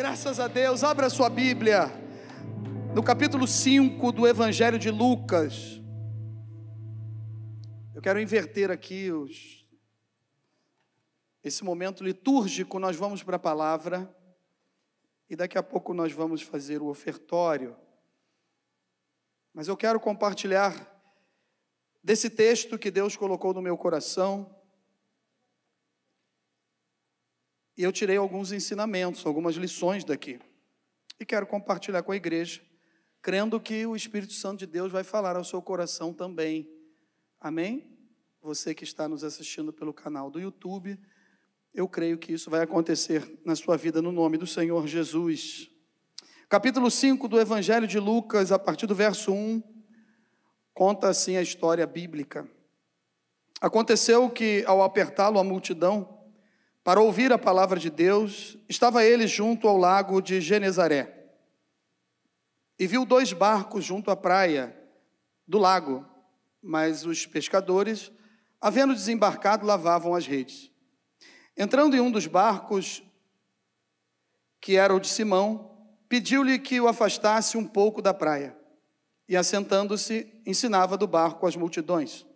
Graças a Deus, abra sua Bíblia no capítulo 5 do Evangelho de Lucas. Eu quero inverter aqui os... esse momento litúrgico, nós vamos para a palavra e daqui a pouco nós vamos fazer o ofertório. Mas eu quero compartilhar desse texto que Deus colocou no meu coração E eu tirei alguns ensinamentos, algumas lições daqui. E quero compartilhar com a igreja, crendo que o Espírito Santo de Deus vai falar ao seu coração também. Amém? Você que está nos assistindo pelo canal do YouTube, eu creio que isso vai acontecer na sua vida no nome do Senhor Jesus. Capítulo 5 do Evangelho de Lucas, a partir do verso 1, conta assim a história bíblica. Aconteceu que, ao apertá-lo a multidão, para ouvir a palavra de Deus, estava ele junto ao lago de Genezaré. E viu dois barcos junto à praia do lago, mas os pescadores, havendo desembarcado, lavavam as redes. Entrando em um dos barcos, que era o de Simão, pediu-lhe que o afastasse um pouco da praia. E assentando-se, ensinava do barco as multidões.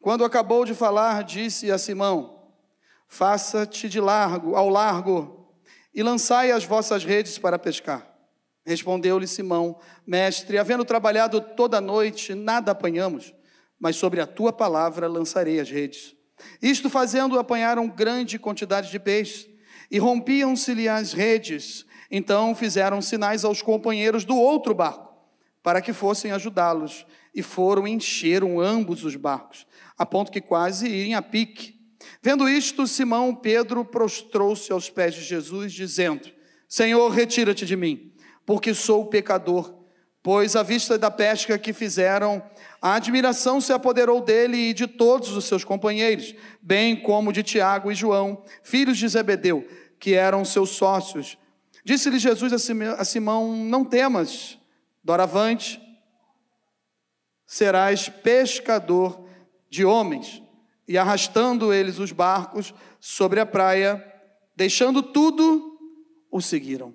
Quando acabou de falar, disse a Simão: Faça-te de largo, ao largo, e lançai as vossas redes para pescar. Respondeu-lhe Simão: Mestre, havendo trabalhado toda a noite, nada apanhamos, mas sobre a tua palavra lançarei as redes. Isto fazendo, apanharam grande quantidade de peixes, e rompiam-se-lhe as redes. Então fizeram sinais aos companheiros do outro barco, para que fossem ajudá-los, e foram encheram ambos os barcos, a ponto que quase irem a pique. Vendo isto, Simão Pedro prostrou-se aos pés de Jesus, dizendo: Senhor, retira-te de mim, porque sou pecador. Pois, à vista da pesca que fizeram, a admiração se apoderou dele e de todos os seus companheiros, bem como de Tiago e João, filhos de Zebedeu, que eram seus sócios. Disse-lhe Jesus a Simão: Não temas, doravante serás pescador de homens e arrastando eles os barcos sobre a praia, deixando tudo, o seguiram.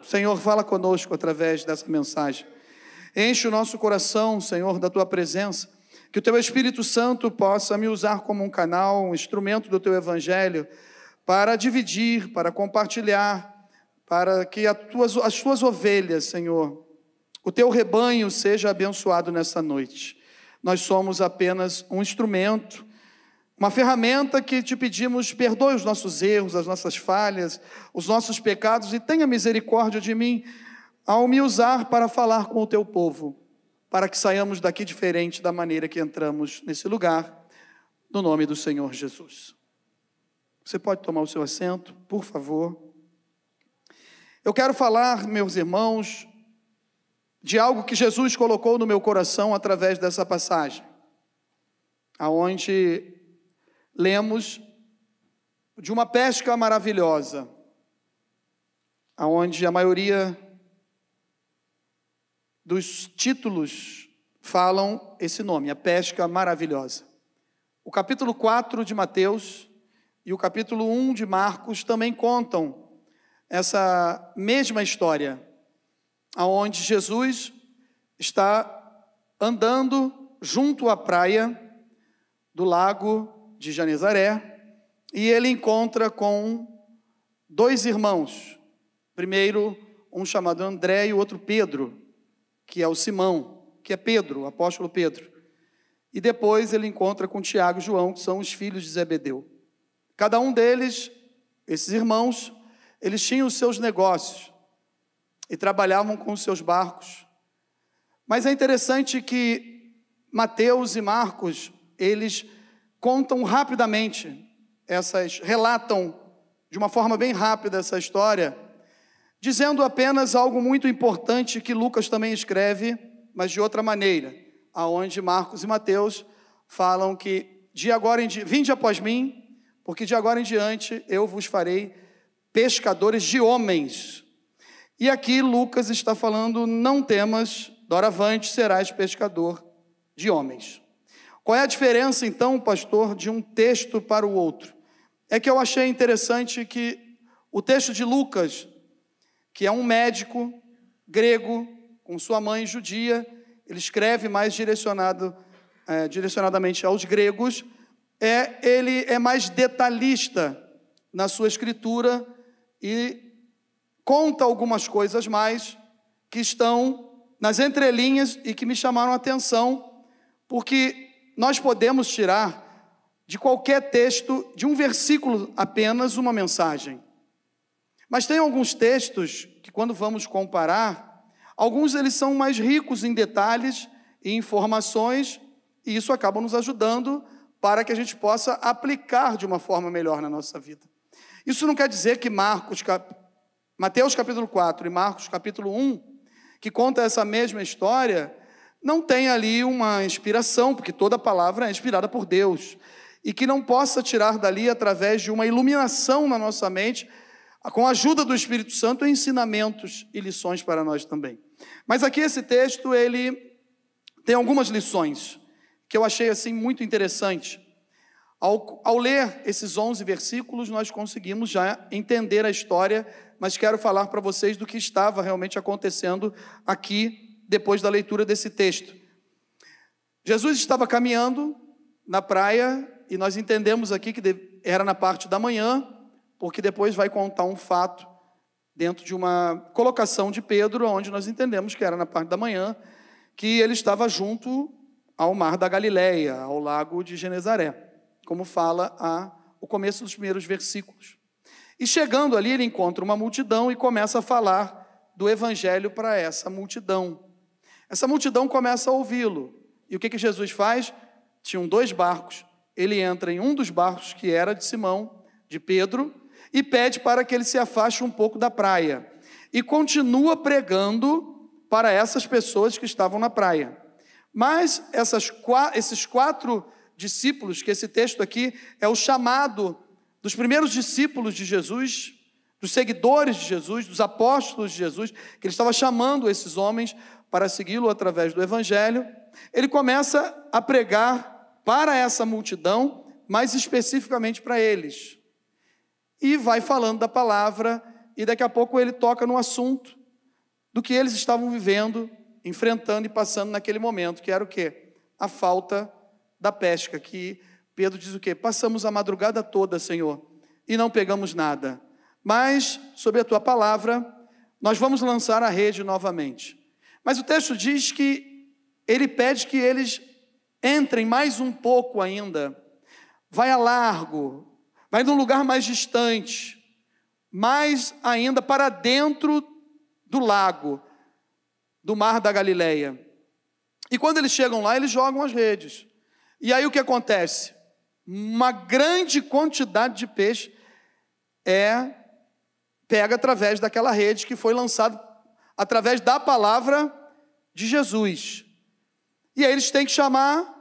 Senhor, fala conosco através dessa mensagem. Enche o nosso coração, Senhor, da tua presença. Que o teu Espírito Santo possa me usar como um canal, um instrumento do teu evangelho, para dividir, para compartilhar, para que tuas, as tuas ovelhas, Senhor, o teu rebanho seja abençoado nessa noite. Nós somos apenas um instrumento, uma ferramenta que te pedimos, perdoe os nossos erros, as nossas falhas, os nossos pecados e tenha misericórdia de mim ao me usar para falar com o teu povo, para que saiamos daqui diferente da maneira que entramos nesse lugar, no nome do Senhor Jesus. Você pode tomar o seu assento, por favor. Eu quero falar, meus irmãos, de algo que Jesus colocou no meu coração através dessa passagem, aonde lemos de uma pesca maravilhosa, aonde a maioria dos títulos falam esse nome, a pesca maravilhosa. O capítulo 4 de Mateus e o capítulo 1 de Marcos também contam essa mesma história aonde Jesus está andando junto à praia do lago de Janezaré e ele encontra com dois irmãos. Primeiro, um chamado André e o outro Pedro, que é o Simão, que é Pedro, o apóstolo Pedro. E depois ele encontra com Tiago e João, que são os filhos de Zebedeu. Cada um deles, esses irmãos, eles tinham os seus negócios e trabalhavam com seus barcos. Mas é interessante que Mateus e Marcos, eles contam rapidamente essas relatam de uma forma bem rápida essa história, dizendo apenas algo muito importante que Lucas também escreve, mas de outra maneira, aonde Marcos e Mateus falam que de agora em diante, vinde após mim, porque de agora em diante eu vos farei pescadores de homens. E aqui Lucas está falando: não temas, doravante serás pescador de homens. Qual é a diferença, então, pastor, de um texto para o outro? É que eu achei interessante que o texto de Lucas que é um médico grego com sua mãe judia. Ele escreve mais direcionado, é, direcionadamente aos gregos. É, ele é mais detalhista na sua escritura e conta algumas coisas mais que estão nas entrelinhas e que me chamaram a atenção, porque nós podemos tirar de qualquer texto, de um versículo apenas, uma mensagem. Mas tem alguns textos que, quando vamos comparar, alguns eles são mais ricos em detalhes e informações, e isso acaba nos ajudando para que a gente possa aplicar de uma forma melhor na nossa vida. Isso não quer dizer que Marcos, Mateus capítulo 4 e Marcos capítulo 1, que conta essa mesma história, não tem ali uma inspiração, porque toda palavra é inspirada por Deus, e que não possa tirar dali através de uma iluminação na nossa mente, com a ajuda do Espírito Santo, ensinamentos e lições para nós também. Mas aqui esse texto, ele tem algumas lições que eu achei assim muito interessante. Ao, ao ler esses 11 versículos, nós conseguimos já entender a história, mas quero falar para vocês do que estava realmente acontecendo aqui, depois da leitura desse texto. Jesus estava caminhando na praia, e nós entendemos aqui que era na parte da manhã, porque depois vai contar um fato dentro de uma colocação de Pedro, onde nós entendemos que era na parte da manhã, que ele estava junto ao mar da Galileia, ao lago de Genezaré como fala a, o começo dos primeiros versículos. E chegando ali, ele encontra uma multidão e começa a falar do evangelho para essa multidão. Essa multidão começa a ouvi-lo. E o que, que Jesus faz? Tinham dois barcos. Ele entra em um dos barcos, que era de Simão, de Pedro, e pede para que ele se afaste um pouco da praia. E continua pregando para essas pessoas que estavam na praia. Mas essas, esses quatro discípulos, que esse texto aqui é o chamado dos primeiros discípulos de Jesus, dos seguidores de Jesus, dos apóstolos de Jesus, que ele estava chamando esses homens para segui-lo através do Evangelho. Ele começa a pregar para essa multidão, mais especificamente para eles. E vai falando da palavra, e daqui a pouco ele toca no assunto do que eles estavam vivendo, enfrentando e passando naquele momento, que era o quê? A falta da pesca, que Pedro diz o quê? Passamos a madrugada toda, Senhor, e não pegamos nada. Mas, sob a tua palavra, nós vamos lançar a rede novamente. Mas o texto diz que ele pede que eles entrem mais um pouco ainda. Vai a largo, vai num lugar mais distante, mais ainda para dentro do lago, do mar da Galileia. E quando eles chegam lá, eles jogam as redes. E aí o que acontece? Uma grande quantidade de peixe é pega através daquela rede que foi lançada através da palavra de Jesus. E aí eles têm que chamar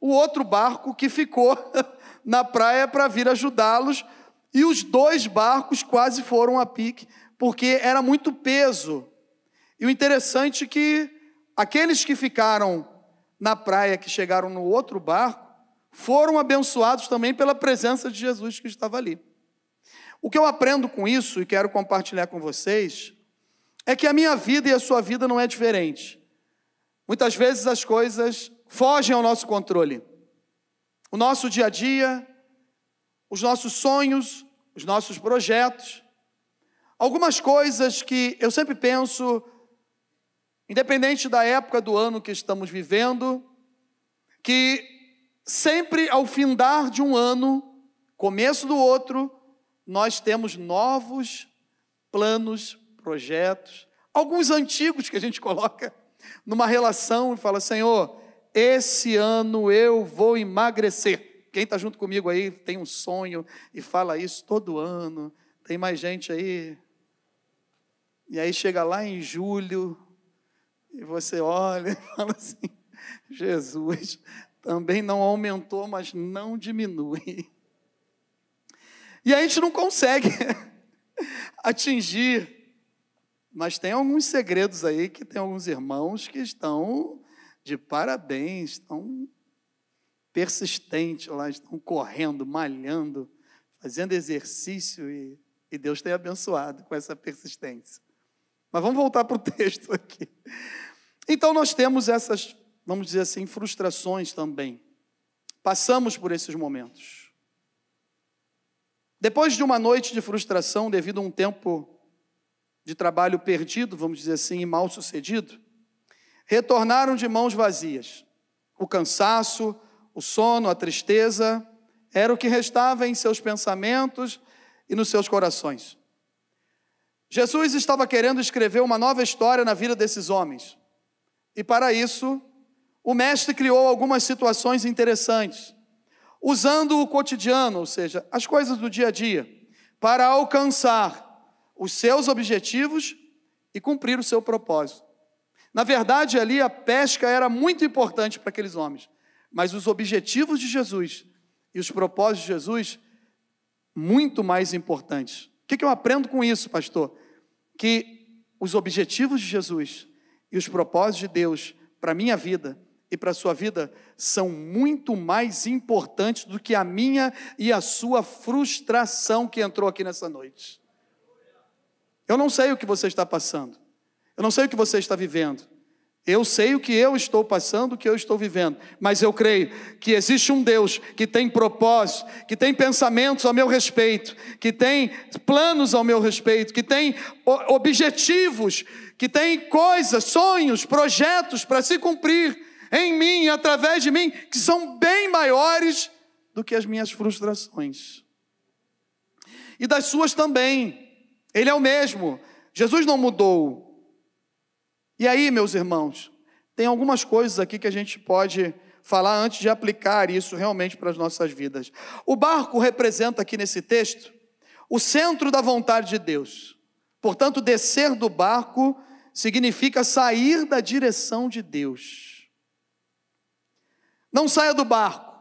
o outro barco que ficou na praia para vir ajudá-los. E os dois barcos quase foram a pique, porque era muito peso. E o interessante é que aqueles que ficaram na praia que chegaram no outro barco foram abençoados também pela presença de Jesus que estava ali. O que eu aprendo com isso e quero compartilhar com vocês é que a minha vida e a sua vida não é diferente. Muitas vezes as coisas fogem ao nosso controle. O nosso dia a dia, os nossos sonhos, os nossos projetos, algumas coisas que eu sempre penso independente da época do ano que estamos vivendo, que sempre ao findar de um ano, começo do outro, nós temos novos planos, projetos, alguns antigos que a gente coloca numa relação e fala: Senhor, esse ano eu vou emagrecer. Quem está junto comigo aí tem um sonho e fala isso todo ano. Tem mais gente aí. E aí chega lá em julho, e você olha e fala assim: Jesus também não aumentou, mas não diminui. E a gente não consegue atingir. Mas tem alguns segredos aí que tem alguns irmãos que estão de parabéns, estão persistentes lá, estão correndo, malhando, fazendo exercício e, e Deus tem abençoado com essa persistência. Mas vamos voltar para o texto aqui. Então nós temos essas, vamos dizer assim, frustrações também. Passamos por esses momentos. Depois de uma noite de frustração devido a um tempo de trabalho perdido, vamos dizer assim, e mal sucedido, retornaram de mãos vazias. O cansaço, o sono, a tristeza, era o que restava em seus pensamentos e nos seus corações. Jesus estava querendo escrever uma nova história na vida desses homens. E para isso, o mestre criou algumas situações interessantes, usando o cotidiano, ou seja, as coisas do dia a dia, para alcançar os seus objetivos e cumprir o seu propósito. Na verdade, ali a pesca era muito importante para aqueles homens, mas os objetivos de Jesus e os propósitos de Jesus, muito mais importantes. O que eu aprendo com isso, pastor? Que os objetivos de Jesus e os propósitos de Deus para a minha vida e para a sua vida são muito mais importantes do que a minha e a sua frustração que entrou aqui nessa noite. Eu não sei o que você está passando, eu não sei o que você está vivendo, eu sei o que eu estou passando, o que eu estou vivendo, mas eu creio que existe um Deus que tem propósito, que tem pensamentos ao meu respeito, que tem planos ao meu respeito, que tem objetivos, que tem coisas, sonhos, projetos para se cumprir em mim, através de mim, que são bem maiores do que as minhas frustrações. E das suas também. Ele é o mesmo. Jesus não mudou. E aí, meus irmãos, tem algumas coisas aqui que a gente pode falar antes de aplicar isso realmente para as nossas vidas. O barco representa aqui nesse texto o centro da vontade de Deus. Portanto, descer do barco significa sair da direção de Deus. Não saia do barco,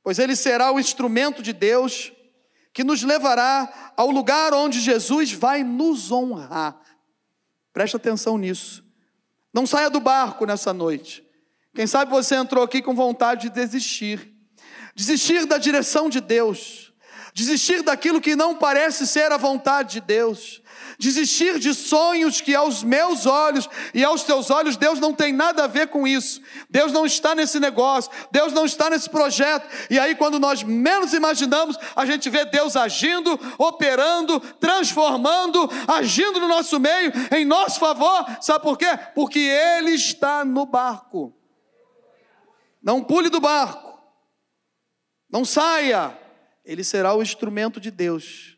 pois ele será o instrumento de Deus que nos levará ao lugar onde Jesus vai nos honrar. Preste atenção nisso. Não saia do barco nessa noite. Quem sabe você entrou aqui com vontade de desistir. Desistir da direção de Deus. Desistir daquilo que não parece ser a vontade de Deus desistir de sonhos que aos meus olhos e aos teus olhos Deus não tem nada a ver com isso. Deus não está nesse negócio, Deus não está nesse projeto. E aí, quando nós menos imaginamos, a gente vê Deus agindo, operando, transformando, agindo no nosso meio, em nosso favor. Sabe por quê? Porque Ele está no barco. Não pule do barco, não saia. Ele será o instrumento de Deus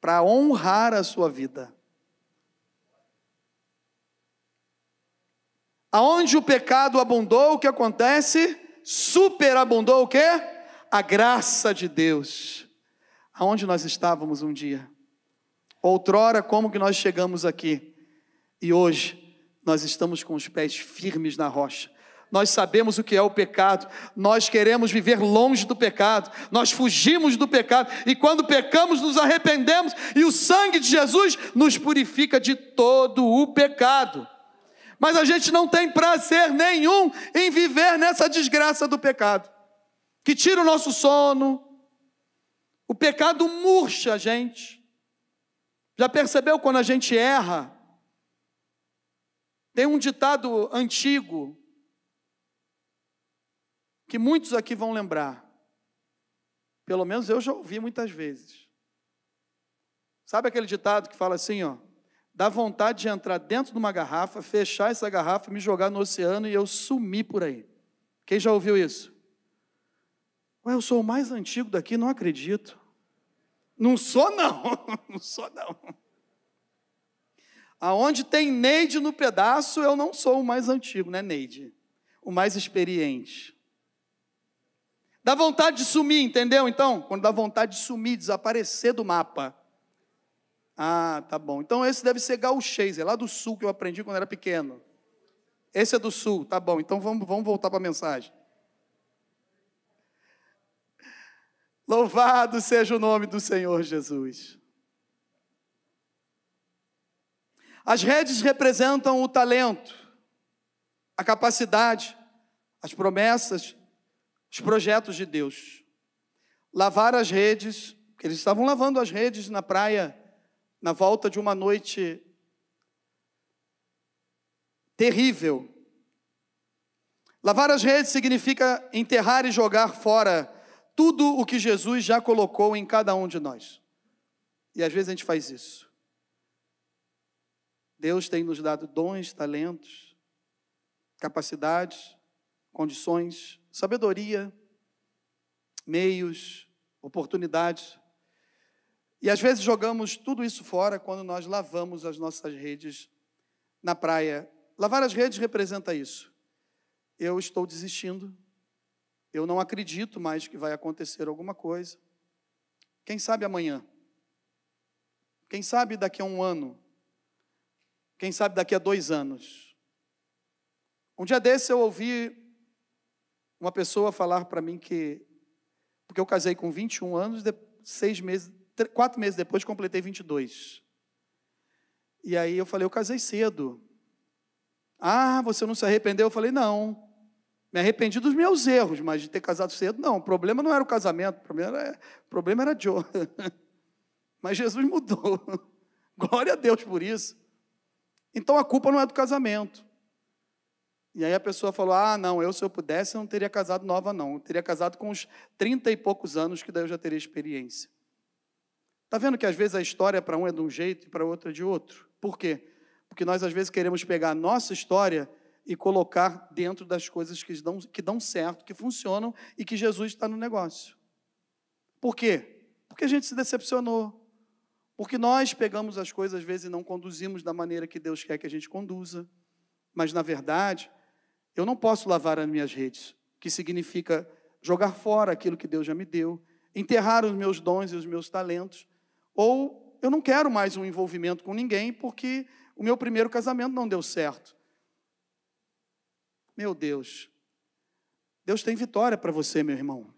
para honrar a sua vida. Aonde o pecado abundou, o que acontece? Superabundou o quê? A graça de Deus. Aonde nós estávamos um dia? Outrora, como que nós chegamos aqui? E hoje, nós estamos com os pés firmes na rocha. Nós sabemos o que é o pecado, nós queremos viver longe do pecado, nós fugimos do pecado, e quando pecamos, nos arrependemos, e o sangue de Jesus nos purifica de todo o pecado mas a gente não tem prazer nenhum em viver nessa desgraça do pecado, que tira o nosso sono. O pecado murcha a gente. Já percebeu quando a gente erra? Tem um ditado antigo que muitos aqui vão lembrar. Pelo menos eu já ouvi muitas vezes. Sabe aquele ditado que fala assim, ó: dá vontade de entrar dentro de uma garrafa, fechar essa garrafa, me jogar no oceano e eu sumir por aí. Quem já ouviu isso? Ué, eu sou o mais antigo daqui, não acredito. Não sou, não. Não sou, não. Aonde tem Neide no pedaço, eu não sou o mais antigo, né, Neide? O mais experiente. Dá vontade de sumir, entendeu? Então, quando dá vontade de sumir, desaparecer do mapa. Ah, tá bom. Então esse deve ser gauchês, é lá do sul que eu aprendi quando era pequeno. Esse é do sul, tá bom. Então vamos, vamos voltar para a mensagem. Louvado seja o nome do Senhor Jesus. As redes representam o talento, a capacidade, as promessas, os projetos de Deus. Lavar as redes, eles estavam lavando as redes na praia na volta de uma noite terrível. Lavar as redes significa enterrar e jogar fora tudo o que Jesus já colocou em cada um de nós. E às vezes a gente faz isso. Deus tem nos dado dons, talentos, capacidades, condições, sabedoria, meios, oportunidades. E às vezes jogamos tudo isso fora quando nós lavamos as nossas redes na praia. Lavar as redes representa isso. Eu estou desistindo. Eu não acredito mais que vai acontecer alguma coisa. Quem sabe amanhã? Quem sabe daqui a um ano? Quem sabe daqui a dois anos? Um dia desse eu ouvi uma pessoa falar para mim que, porque eu casei com 21 anos, seis meses, quatro meses depois completei 22. E aí eu falei, eu casei cedo. Ah, você não se arrependeu? Eu falei, não. Me arrependi dos meus erros, mas de ter casado cedo, não. O problema não era o casamento, o problema era, o problema era Joe. mas Jesus mudou. Glória a Deus por isso. Então a culpa não é do casamento. E aí a pessoa falou: Ah, não, eu se eu pudesse, eu não teria casado nova, não. Eu teria casado com uns 30 e poucos anos, que daí eu já teria experiência. Está vendo que às vezes a história para um é de um jeito e para outro é de outro? Por quê? Porque nós às vezes queremos pegar a nossa história e colocar dentro das coisas que dão, que dão certo, que funcionam e que Jesus está no negócio. Por quê? Porque a gente se decepcionou. Porque nós pegamos as coisas às vezes e não conduzimos da maneira que Deus quer que a gente conduza. Mas na verdade, eu não posso lavar as minhas redes, que significa jogar fora aquilo que Deus já me deu, enterrar os meus dons e os meus talentos ou eu não quero mais um envolvimento com ninguém porque o meu primeiro casamento não deu certo. Meu Deus, Deus tem vitória para você, meu irmão.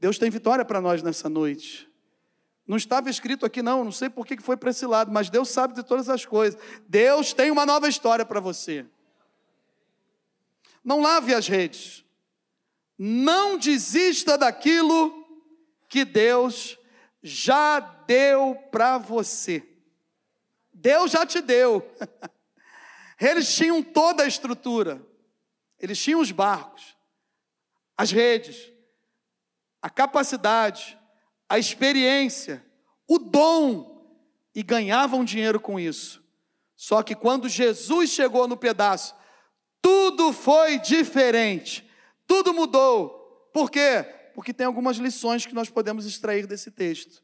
Deus tem vitória para nós nessa noite. Não estava escrito aqui, não, não sei por que foi para esse lado, mas Deus sabe de todas as coisas. Deus tem uma nova história para você. Não lave as redes. Não desista daquilo que Deus já deu para você. Deus já te deu. Eles tinham toda a estrutura. Eles tinham os barcos, as redes, a capacidade, a experiência, o dom e ganhavam dinheiro com isso. Só que quando Jesus chegou no pedaço, tudo foi diferente, tudo mudou. Por quê? Porque tem algumas lições que nós podemos extrair desse texto.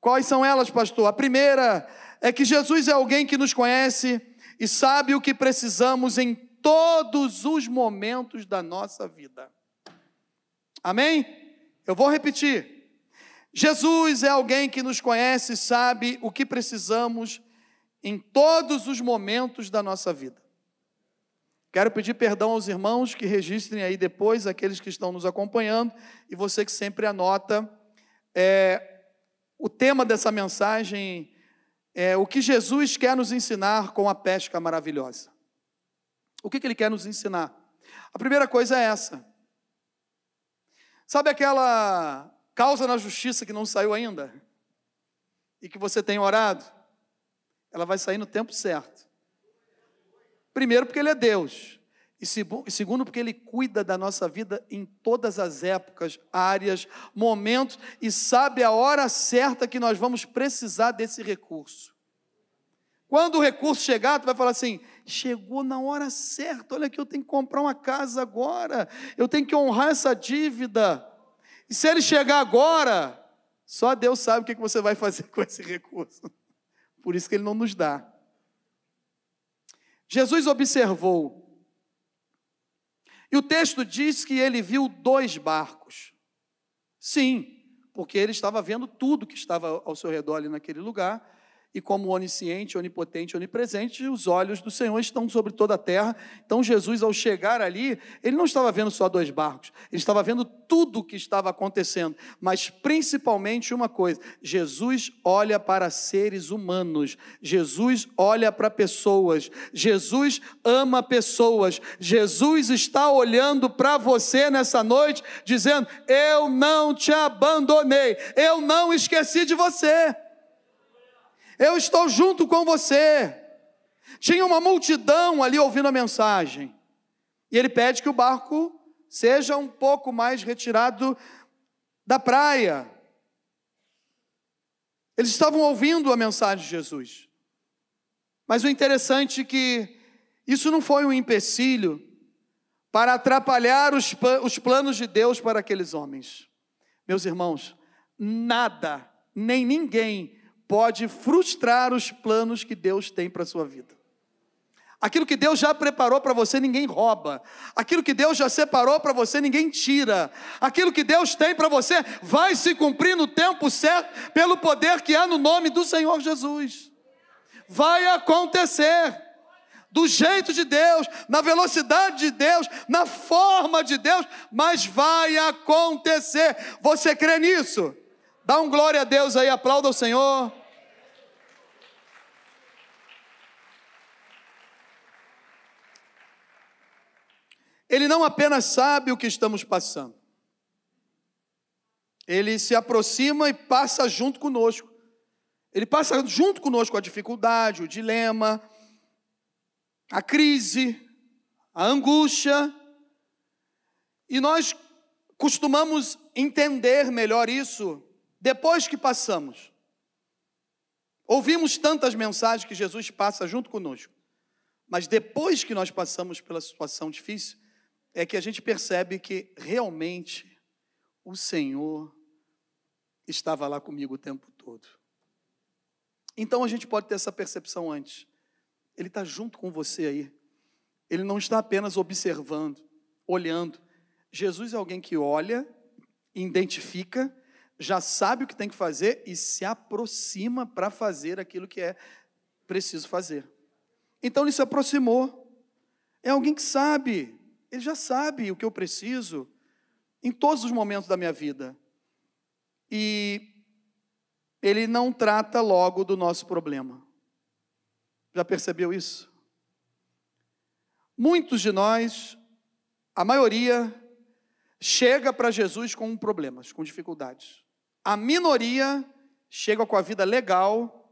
Quais são elas, pastor? A primeira é que Jesus é alguém que nos conhece e sabe o que precisamos em todos os momentos da nossa vida. Amém? Eu vou repetir. Jesus é alguém que nos conhece e sabe o que precisamos em todos os momentos da nossa vida. Quero pedir perdão aos irmãos que registrem aí depois, aqueles que estão nos acompanhando, e você que sempre anota. É, o tema dessa mensagem é o que Jesus quer nos ensinar com a pesca maravilhosa. O que, que ele quer nos ensinar? A primeira coisa é essa. Sabe aquela causa na justiça que não saiu ainda? E que você tem orado? Ela vai sair no tempo certo. Primeiro, porque Ele é Deus. E segundo, porque Ele cuida da nossa vida em todas as épocas, áreas, momentos e sabe a hora certa que nós vamos precisar desse recurso. Quando o recurso chegar, tu vai falar assim: chegou na hora certa, olha que eu tenho que comprar uma casa agora, eu tenho que honrar essa dívida. E se ele chegar agora, só Deus sabe o que você vai fazer com esse recurso. Por isso que ele não nos dá. Jesus observou. E o texto diz que ele viu dois barcos. Sim, porque ele estava vendo tudo que estava ao seu redor ali naquele lugar e como onisciente, onipotente, onipresente, os olhos do Senhor estão sobre toda a terra. Então, Jesus, ao chegar ali, ele não estava vendo só dois barcos, ele estava vendo tudo o que estava acontecendo, mas principalmente uma coisa: Jesus olha para seres humanos, Jesus olha para pessoas, Jesus ama pessoas, Jesus está olhando para você nessa noite, dizendo: Eu não te abandonei, eu não esqueci de você. Eu estou junto com você. Tinha uma multidão ali ouvindo a mensagem. E ele pede que o barco seja um pouco mais retirado da praia. Eles estavam ouvindo a mensagem de Jesus. Mas o interessante é que isso não foi um empecilho para atrapalhar os, os planos de Deus para aqueles homens. Meus irmãos, nada, nem ninguém pode frustrar os planos que Deus tem para a sua vida. Aquilo que Deus já preparou para você, ninguém rouba. Aquilo que Deus já separou para você, ninguém tira. Aquilo que Deus tem para você vai se cumprir no tempo certo, pelo poder que há no nome do Senhor Jesus. Vai acontecer. Do jeito de Deus, na velocidade de Deus, na forma de Deus, mas vai acontecer. Você crê nisso? Dá um glória a Deus aí, aplauda o Senhor. Ele não apenas sabe o que estamos passando, ele se aproxima e passa junto conosco. Ele passa junto conosco a dificuldade, o dilema, a crise, a angústia. E nós costumamos entender melhor isso depois que passamos. Ouvimos tantas mensagens que Jesus passa junto conosco, mas depois que nós passamos pela situação difícil, é que a gente percebe que realmente o Senhor estava lá comigo o tempo todo. Então a gente pode ter essa percepção antes. Ele está junto com você aí. Ele não está apenas observando, olhando. Jesus é alguém que olha, identifica, já sabe o que tem que fazer e se aproxima para fazer aquilo que é preciso fazer. Então ele se aproximou. É alguém que sabe, ele já sabe o que eu preciso em todos os momentos da minha vida. E ele não trata logo do nosso problema. Já percebeu isso? Muitos de nós, a maioria, chega para Jesus com problemas, com dificuldades. A minoria chega com a vida legal,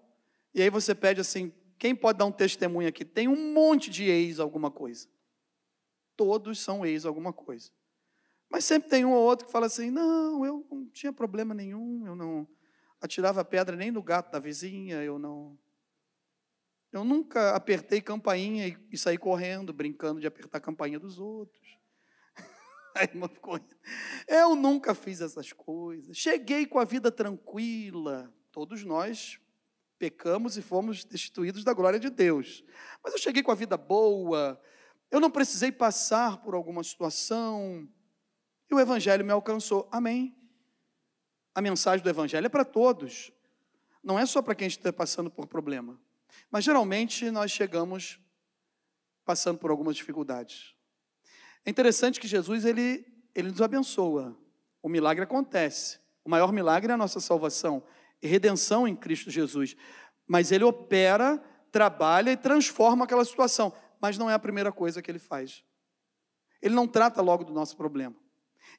e aí você pede assim: quem pode dar um testemunho aqui? Tem um monte de ex alguma coisa. Todos são ex alguma coisa. Mas sempre tem um ou outro que fala assim: não, eu não tinha problema nenhum, eu não atirava pedra nem no gato da vizinha, eu não. Eu nunca apertei campainha e, saí correndo, brincando de apertar a campainha dos outros. A irmã ficou. Eu nunca fiz essas coisas. Cheguei com a vida tranquila. Todos nós pecamos e fomos destituídos da glória de Deus. Mas eu cheguei com a vida boa, eu não precisei passar por alguma situação e o Evangelho me alcançou. Amém. A mensagem do Evangelho é para todos, não é só para quem está passando por problema. Mas geralmente nós chegamos passando por algumas dificuldades. É interessante que Jesus ele, ele nos abençoa. O milagre acontece. O maior milagre é a nossa salvação e redenção em Cristo Jesus. Mas ele opera, trabalha e transforma aquela situação mas não é a primeira coisa que ele faz. Ele não trata logo do nosso problema.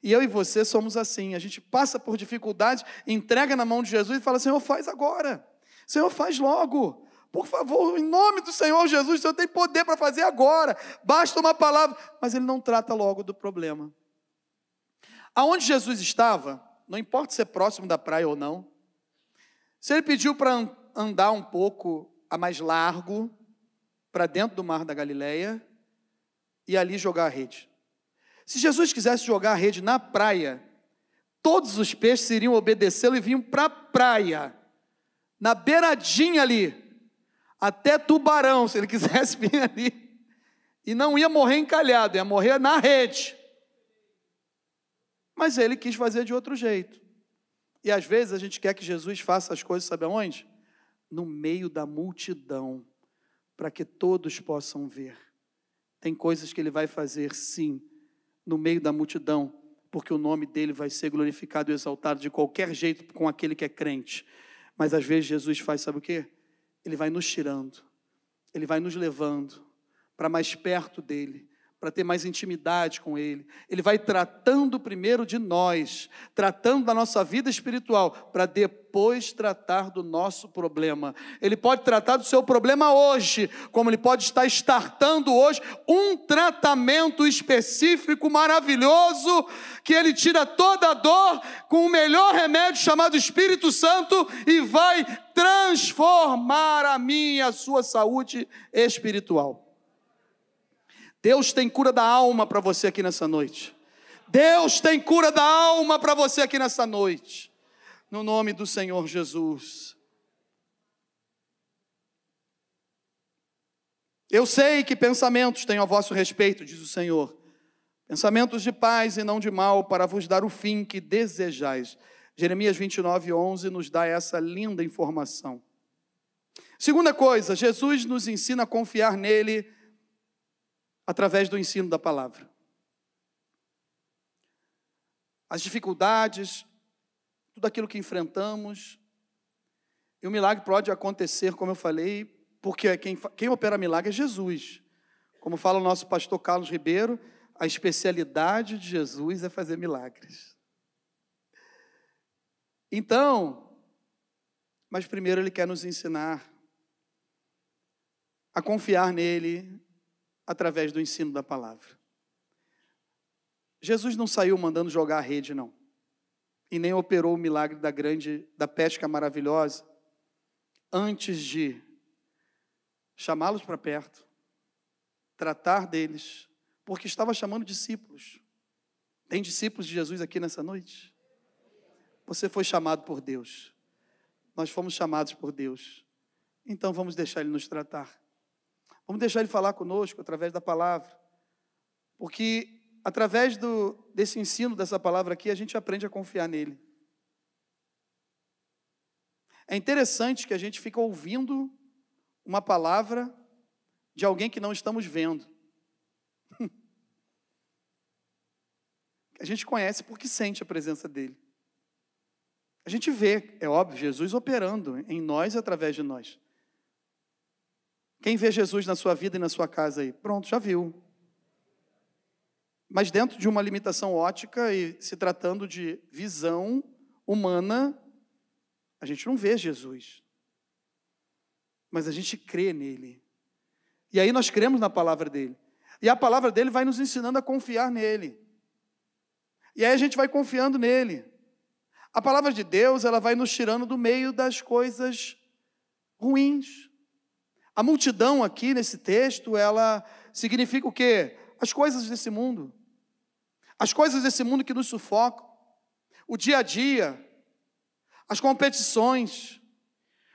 E eu e você somos assim, a gente passa por dificuldades, entrega na mão de Jesus e fala: Senhor, faz agora. Senhor, faz logo. Por favor, em nome do Senhor Jesus, o Senhor tem poder para fazer agora. Basta uma palavra. Mas ele não trata logo do problema. Aonde Jesus estava, não importa se é próximo da praia ou não, se ele pediu para andar um pouco a mais largo, para dentro do mar da Galileia e ali jogar a rede. Se Jesus quisesse jogar a rede na praia, todos os peixes iriam obedecê-lo e vinham para a praia, na beiradinha ali, até tubarão, se ele quisesse vir ali, e não ia morrer encalhado, ia morrer na rede. Mas ele quis fazer de outro jeito. E às vezes a gente quer que Jesus faça as coisas, sabe aonde? No meio da multidão para que todos possam ver. Tem coisas que ele vai fazer, sim, no meio da multidão, porque o nome dele vai ser glorificado e exaltado de qualquer jeito com aquele que é crente. Mas às vezes Jesus faz, sabe o quê? Ele vai nos tirando, ele vai nos levando para mais perto dele, para ter mais intimidade com Ele. Ele vai tratando primeiro de nós, tratando da nossa vida espiritual, para depois tratar do nosso problema. Ele pode tratar do seu problema hoje, como ele pode estar startando hoje um tratamento específico maravilhoso, que ele tira toda a dor com o melhor remédio chamado Espírito Santo e vai transformar a minha a sua saúde espiritual. Deus tem cura da alma para você aqui nessa noite. Deus tem cura da alma para você aqui nessa noite. No nome do Senhor Jesus. Eu sei que pensamentos tenho a vosso respeito, diz o Senhor. Pensamentos de paz e não de mal, para vos dar o fim que desejais. Jeremias 29, 11 nos dá essa linda informação. Segunda coisa, Jesus nos ensina a confiar nele através do ensino da palavra. As dificuldades, tudo aquilo que enfrentamos, e o milagre pode acontecer, como eu falei, porque quem, quem opera milagre é Jesus. Como fala o nosso pastor Carlos Ribeiro, a especialidade de Jesus é fazer milagres. Então, mas primeiro ele quer nos ensinar a confiar nele, através do ensino da palavra. Jesus não saiu mandando jogar a rede, não. E nem operou o milagre da grande, da pesca maravilhosa, antes de chamá-los para perto, tratar deles, porque estava chamando discípulos. Tem discípulos de Jesus aqui nessa noite? Você foi chamado por Deus. Nós fomos chamados por Deus. Então vamos deixar Ele nos tratar. Vamos deixar Ele falar conosco através da palavra. Porque através do, desse ensino, dessa palavra aqui, a gente aprende a confiar nele. É interessante que a gente fica ouvindo uma palavra de alguém que não estamos vendo. a gente conhece porque sente a presença dele. A gente vê, é óbvio, Jesus operando em nós e através de nós. Quem vê Jesus na sua vida e na sua casa aí? Pronto, já viu. Mas dentro de uma limitação ótica e se tratando de visão humana, a gente não vê Jesus. Mas a gente crê nele. E aí nós cremos na palavra dele. E a palavra dele vai nos ensinando a confiar nele. E aí a gente vai confiando nele. A palavra de Deus, ela vai nos tirando do meio das coisas ruins. A multidão aqui nesse texto, ela significa o quê? As coisas desse mundo. As coisas desse mundo que nos sufocam. O dia a dia. As competições.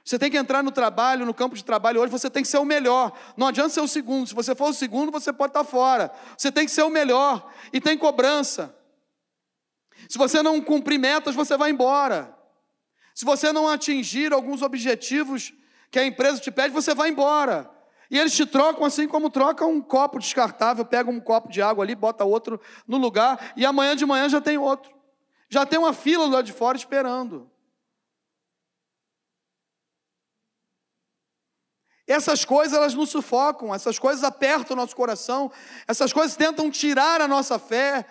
Você tem que entrar no trabalho, no campo de trabalho hoje, você tem que ser o melhor. Não adianta ser o segundo. Se você for o segundo, você pode estar fora. Você tem que ser o melhor. E tem cobrança. Se você não cumprir metas, você vai embora. Se você não atingir alguns objetivos que a empresa te pede, você vai embora. E eles te trocam assim como trocam um copo descartável, pega um copo de água ali, bota outro no lugar, e amanhã de manhã já tem outro. Já tem uma fila lá de fora esperando. Essas coisas elas nos sufocam, essas coisas apertam o nosso coração, essas coisas tentam tirar a nossa fé,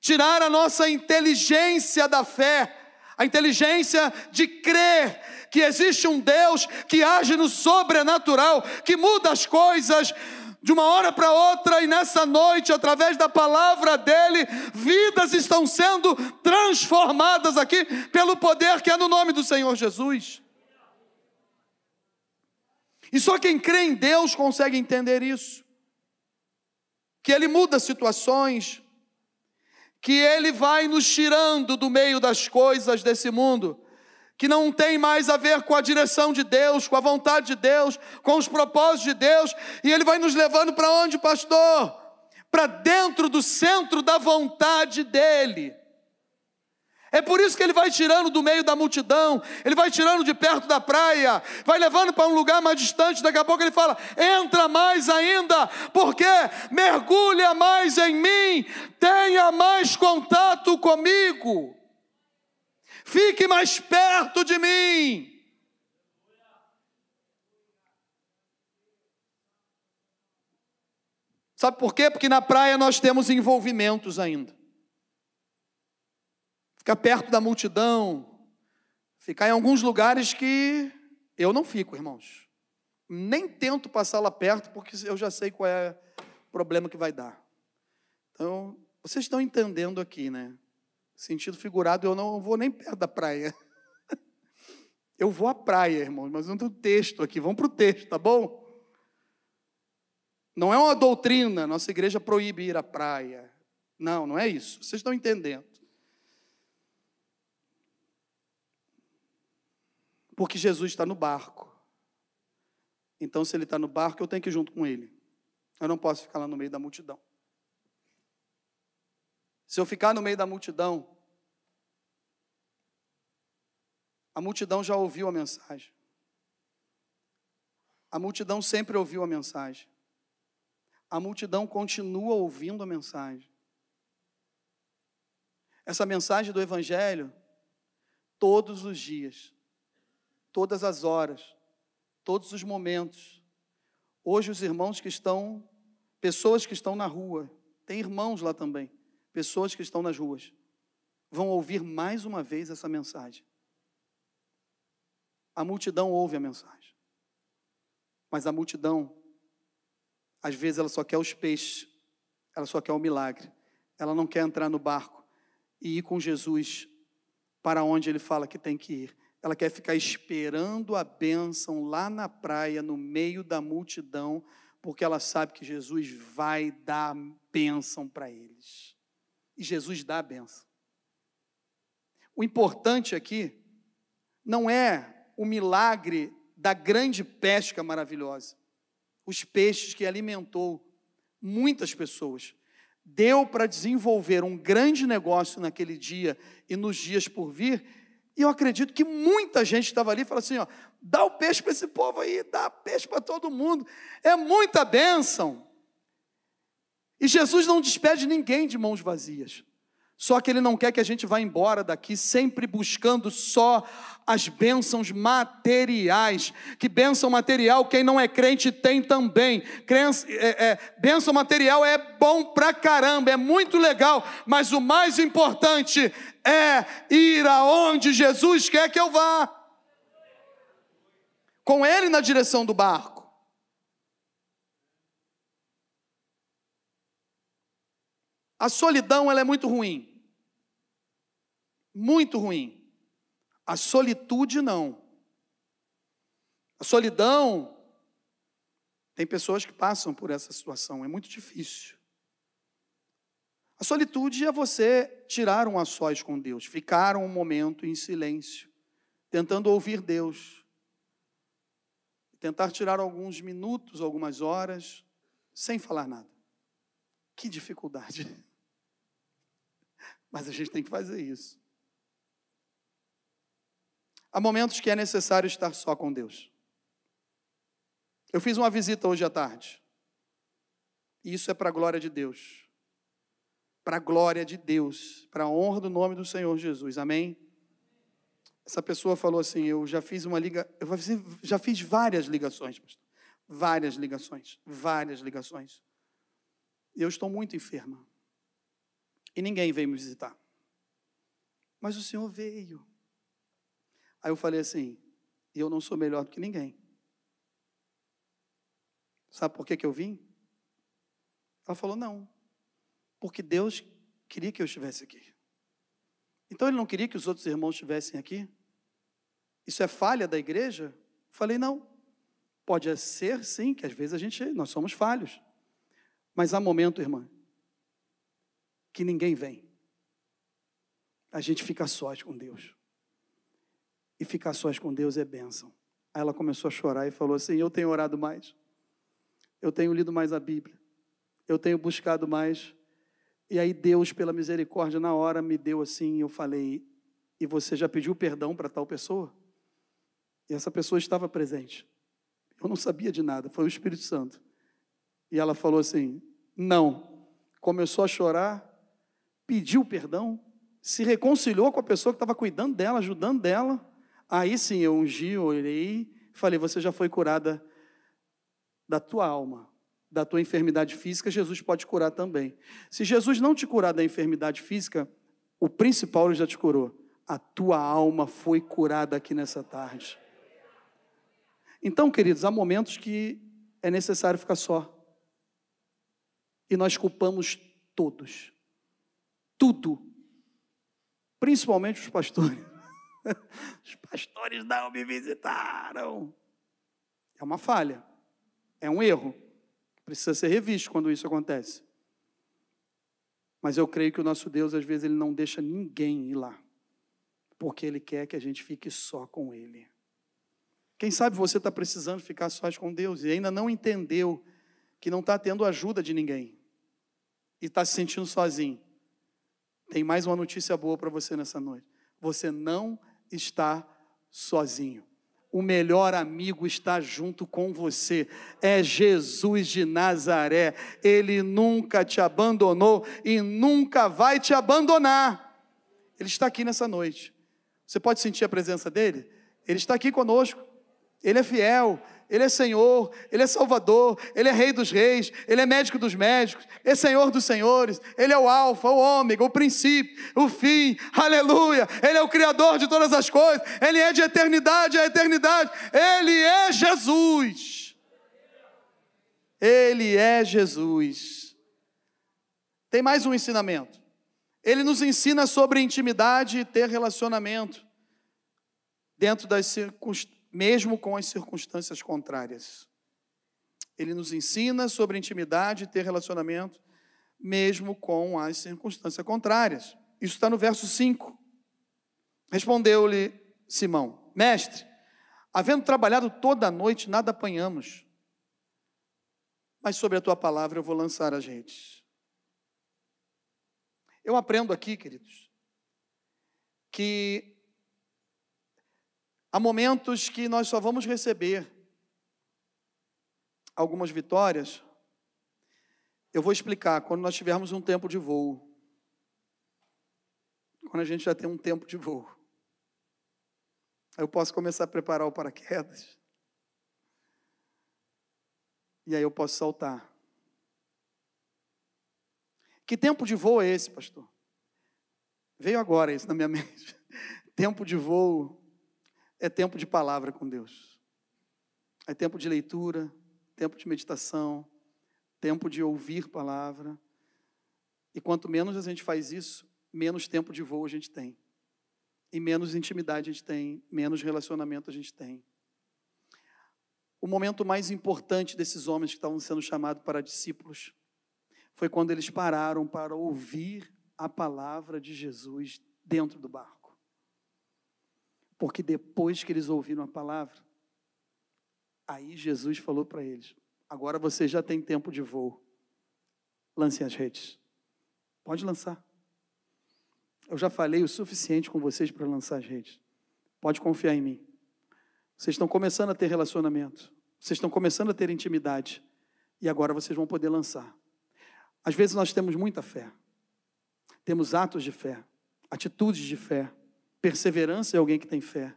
tirar a nossa inteligência da fé, a inteligência de crer que existe um Deus que age no sobrenatural, que muda as coisas de uma hora para outra, e nessa noite, através da palavra dele, vidas estão sendo transformadas aqui pelo poder que é no nome do Senhor Jesus. E só quem crê em Deus consegue entender isso. Que Ele muda situações, que Ele vai nos tirando do meio das coisas desse mundo, que não tem mais a ver com a direção de Deus, com a vontade de Deus, com os propósitos de Deus, e Ele vai nos levando para onde, pastor? Para dentro do centro da vontade dEle. É por isso que ele vai tirando do meio da multidão, ele vai tirando de perto da praia, vai levando para um lugar mais distante. Daqui a pouco ele fala: entra mais ainda, porque mergulha mais em mim, tenha mais contato comigo, fique mais perto de mim. Sabe por quê? Porque na praia nós temos envolvimentos ainda. Ficar perto da multidão, ficar em alguns lugares que eu não fico, irmãos. Nem tento passar lá perto, porque eu já sei qual é o problema que vai dar. Então, vocês estão entendendo aqui, né? Sentido figurado, eu não vou nem perto da praia. Eu vou à praia, irmãos, mas não tem texto aqui. Vamos para o texto, tá bom? Não é uma doutrina, nossa igreja proíbe ir à praia. Não, não é isso. Vocês estão entendendo. Porque Jesus está no barco. Então, se ele está no barco, eu tenho que ir junto com ele. Eu não posso ficar lá no meio da multidão. Se eu ficar no meio da multidão, a multidão já ouviu a mensagem. A multidão sempre ouviu a mensagem. A multidão continua ouvindo a mensagem. Essa mensagem do Evangelho, todos os dias, todas as horas, todos os momentos. Hoje, os irmãos que estão, pessoas que estão na rua, tem irmãos lá também pessoas que estão nas ruas, vão ouvir mais uma vez essa mensagem. A multidão ouve a mensagem, mas a multidão, às vezes, ela só quer os peixes, ela só quer o milagre, ela não quer entrar no barco e ir com Jesus para onde ele fala que tem que ir. Ela quer ficar esperando a bênção lá na praia, no meio da multidão, porque ela sabe que Jesus vai dar bênção para eles e Jesus dá a benção. O importante aqui não é o milagre da grande pesca maravilhosa, os peixes que alimentou muitas pessoas. Deu para desenvolver um grande negócio naquele dia e nos dias por vir, e eu acredito que muita gente estava ali e falou assim: ó, dá o peixe para esse povo aí, dá peixe para todo mundo, é muita bênção. E Jesus não despede ninguém de mãos vazias. Só que Ele não quer que a gente vá embora daqui sempre buscando só as bênçãos materiais. Que bênção material quem não é crente tem também. Crença, é, é, bênção material é bom pra caramba, é muito legal, mas o mais importante é ir aonde Jesus quer que eu vá. Com Ele na direção do barco. A solidão ela é muito ruim. Muito ruim. A solitude não. A solidão tem pessoas que passam por essa situação, é muito difícil. A solitude é você tirar um a sós com Deus, ficar um momento em silêncio, tentando ouvir Deus. Tentar tirar alguns minutos, algumas horas, sem falar nada. Que dificuldade. Mas a gente tem que fazer isso. Há momentos que é necessário estar só com Deus. Eu fiz uma visita hoje à tarde. E isso é para a glória de Deus. Para a glória de Deus, para a honra do nome do Senhor Jesus. Amém? Essa pessoa falou assim: Eu já fiz uma liga, eu já fiz várias ligações, pastor. Várias ligações, várias ligações. Eu estou muito enferma e ninguém veio me visitar. Mas o Senhor veio. Aí eu falei assim: eu não sou melhor do que ninguém. Sabe por que, que eu vim? Ela falou: não, porque Deus queria que eu estivesse aqui. Então ele não queria que os outros irmãos estivessem aqui? Isso é falha da igreja? Falei: não. Pode ser sim, que às vezes a gente, nós somos falhos. Mas há momento, irmã, que ninguém vem. A gente fica sós com Deus. E ficar sós com Deus é bênção. Aí ela começou a chorar e falou assim: Eu tenho orado mais, eu tenho lido mais a Bíblia, eu tenho buscado mais. E aí Deus, pela misericórdia, na hora me deu assim, eu falei: E você já pediu perdão para tal pessoa? E essa pessoa estava presente. Eu não sabia de nada, foi o Espírito Santo. E ela falou assim: Não. Começou a chorar, pediu perdão, se reconciliou com a pessoa que estava cuidando dela, ajudando dela. Aí sim eu ungi, olhei, falei: Você já foi curada da tua alma. da tua enfermidade física, Jesus pode curar também. Se Jesus não te curar da enfermidade física, o principal ele já te curou. A tua alma foi curada aqui nessa tarde. Então, queridos, há momentos que é necessário ficar só. E nós culpamos todos. Tudo. Principalmente os pastores. Os pastores não me visitaram. É uma falha. É um erro. Precisa ser revisto quando isso acontece. Mas eu creio que o nosso Deus, às vezes, ele não deixa ninguém ir lá. Porque ele quer que a gente fique só com ele. Quem sabe você está precisando ficar sós com Deus e ainda não entendeu que não está tendo ajuda de ninguém e está se sentindo sozinho. Tem mais uma notícia boa para você nessa noite. Você não está sozinho o melhor amigo está junto com você. É Jesus de Nazaré. Ele nunca te abandonou e nunca vai te abandonar. Ele está aqui nessa noite. Você pode sentir a presença dele? Ele está aqui conosco. Ele é fiel, ele é Senhor, Ele é Salvador, Ele é Rei dos Reis, Ele é médico dos médicos, é Senhor dos Senhores, Ele é o Alfa, o Ômega, o princípio, o fim, aleluia, Ele é o Criador de todas as coisas, Ele é de eternidade a eternidade, Ele é Jesus. Ele é Jesus. Tem mais um ensinamento. Ele nos ensina sobre intimidade e ter relacionamento dentro das circunstâncias mesmo com as circunstâncias contrárias. Ele nos ensina sobre intimidade e ter relacionamento, mesmo com as circunstâncias contrárias. Isso está no verso 5. Respondeu-lhe Simão: Mestre, havendo trabalhado toda a noite, nada apanhamos. Mas sobre a tua palavra eu vou lançar as redes. Eu aprendo aqui, queridos, que Há momentos que nós só vamos receber algumas vitórias. Eu vou explicar quando nós tivermos um tempo de voo. Quando a gente já tem um tempo de voo. Aí eu posso começar a preparar o paraquedas. E aí eu posso saltar. Que tempo de voo é esse, pastor? Veio agora isso na minha mente. tempo de voo é tempo de palavra com Deus. É tempo de leitura, tempo de meditação, tempo de ouvir palavra. E quanto menos a gente faz isso, menos tempo de voo a gente tem. E menos intimidade a gente tem, menos relacionamento a gente tem. O momento mais importante desses homens que estavam sendo chamados para discípulos foi quando eles pararam para ouvir a palavra de Jesus dentro do barco. Porque depois que eles ouviram a palavra, aí Jesus falou para eles: agora você já tem tempo de voo. Lancem as redes. Pode lançar. Eu já falei o suficiente com vocês para lançar as redes. Pode confiar em mim. Vocês estão começando a ter relacionamento. Vocês estão começando a ter intimidade. E agora vocês vão poder lançar. Às vezes nós temos muita fé. Temos atos de fé, atitudes de fé. Perseverança é alguém que tem fé,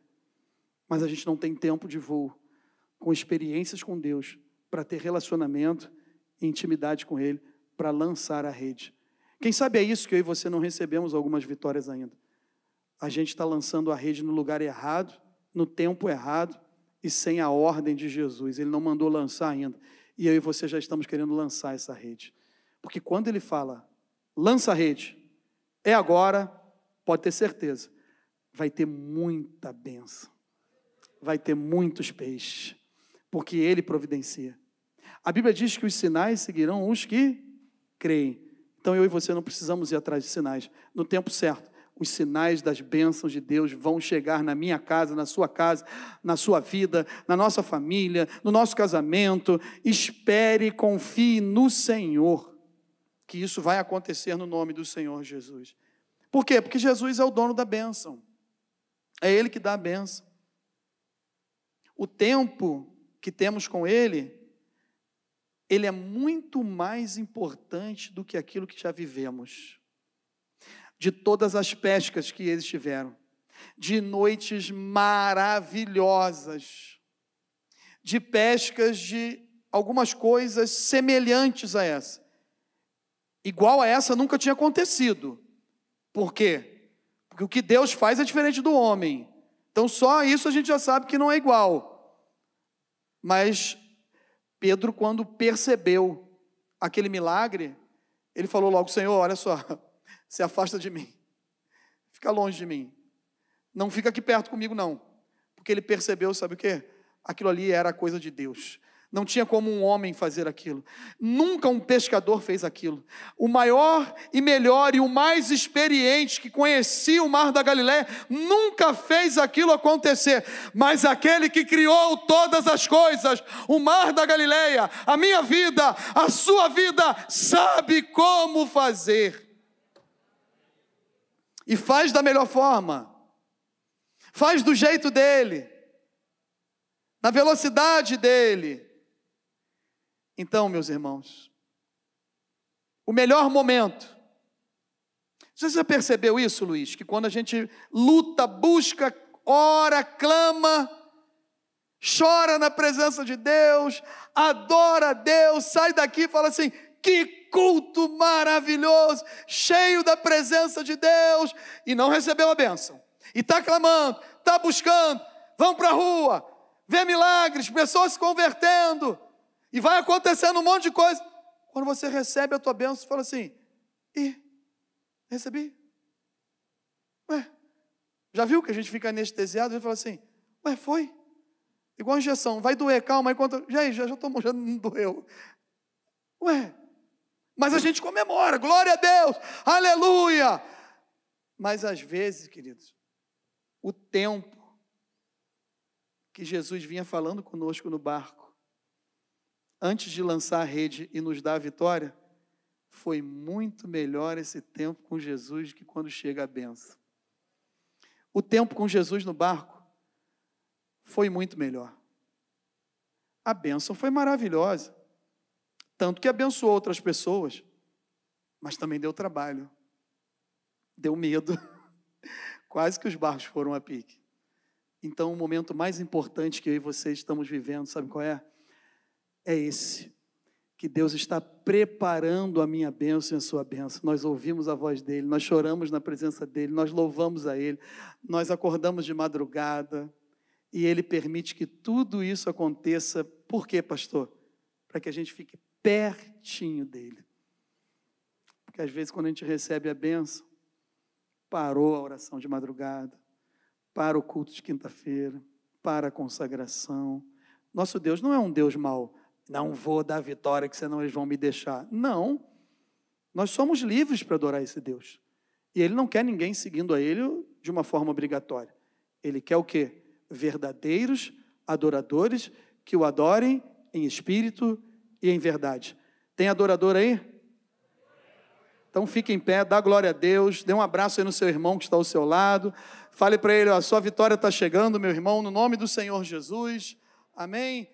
mas a gente não tem tempo de voo com experiências com Deus para ter relacionamento e intimidade com Ele, para lançar a rede. Quem sabe é isso que eu e você não recebemos algumas vitórias ainda. A gente está lançando a rede no lugar errado, no tempo errado e sem a ordem de Jesus. Ele não mandou lançar ainda. E eu e você já estamos querendo lançar essa rede. Porque quando ele fala, lança a rede, é agora, pode ter certeza vai ter muita benção, vai ter muitos peixes, porque Ele providencia. A Bíblia diz que os sinais seguirão os que creem. Então eu e você não precisamos ir atrás de sinais. No tempo certo, os sinais das bênçãos de Deus vão chegar na minha casa, na sua casa, na sua vida, na nossa família, no nosso casamento. Espere e confie no Senhor, que isso vai acontecer no nome do Senhor Jesus. Por quê? Porque Jesus é o dono da bênção. É Ele que dá a benção. O tempo que temos com Ele, ele é muito mais importante do que aquilo que já vivemos. De todas as pescas que eles tiveram, de noites maravilhosas, de pescas de algumas coisas semelhantes a essa. Igual a essa nunca tinha acontecido. Por quê? O que Deus faz é diferente do homem. Então só isso a gente já sabe que não é igual. Mas Pedro, quando percebeu aquele milagre, ele falou logo: Senhor, olha só, se afasta de mim, fica longe de mim, não fica aqui perto comigo, não. Porque ele percebeu, sabe o que? Aquilo ali era coisa de Deus. Não tinha como um homem fazer aquilo. Nunca um pescador fez aquilo. O maior e melhor e o mais experiente que conhecia o mar da Galiléia nunca fez aquilo acontecer. Mas aquele que criou todas as coisas, o mar da Galiléia, a minha vida, a sua vida, sabe como fazer. E faz da melhor forma. Faz do jeito dele. Na velocidade dele então, meus irmãos, o melhor momento. Você já percebeu isso, Luiz? Que quando a gente luta, busca, ora, clama, chora na presença de Deus, adora a Deus, sai daqui e fala assim: que culto maravilhoso, cheio da presença de Deus, e não recebeu a bênção, e está clamando, está buscando, vão para a rua, vê milagres, pessoas se convertendo, e vai acontecendo um monte de coisa. Quando você recebe a tua bênção, você fala assim: e recebi? Ué, já viu que a gente fica anestesiado e fala assim: ué, foi? Igual injeção, vai doer, calma, enquanto. Já, já, já tomou, já não doeu. Ué, mas a gente comemora, glória a Deus, aleluia. Mas às vezes, queridos, o tempo que Jesus vinha falando conosco no barco, antes de lançar a rede e nos dar a vitória, foi muito melhor esse tempo com Jesus que quando chega a benção. O tempo com Jesus no barco foi muito melhor. A bênção foi maravilhosa. Tanto que abençoou outras pessoas, mas também deu trabalho, deu medo. Quase que os barcos foram a pique. Então, o momento mais importante que eu e vocês estamos vivendo, sabe qual é? É esse. Que Deus está preparando a minha bênção e a sua bênção. Nós ouvimos a voz dele, nós choramos na presença dele, nós louvamos a ele, nós acordamos de madrugada e ele permite que tudo isso aconteça. Por quê, pastor? Para que a gente fique pertinho dele. Porque às vezes, quando a gente recebe a bênção, parou a oração de madrugada, para o culto de quinta-feira, para a consagração. Nosso Deus não é um Deus mau, não vou dar vitória, que senão eles vão me deixar. Não. Nós somos livres para adorar esse Deus. E Ele não quer ninguém seguindo a Ele de uma forma obrigatória. Ele quer o quê? Verdadeiros adoradores que o adorem em espírito e em verdade. Tem adorador aí? Então fique em pé, dá glória a Deus, dê um abraço aí no seu irmão que está ao seu lado. Fale para ele, a sua vitória está chegando, meu irmão, no nome do Senhor Jesus. Amém.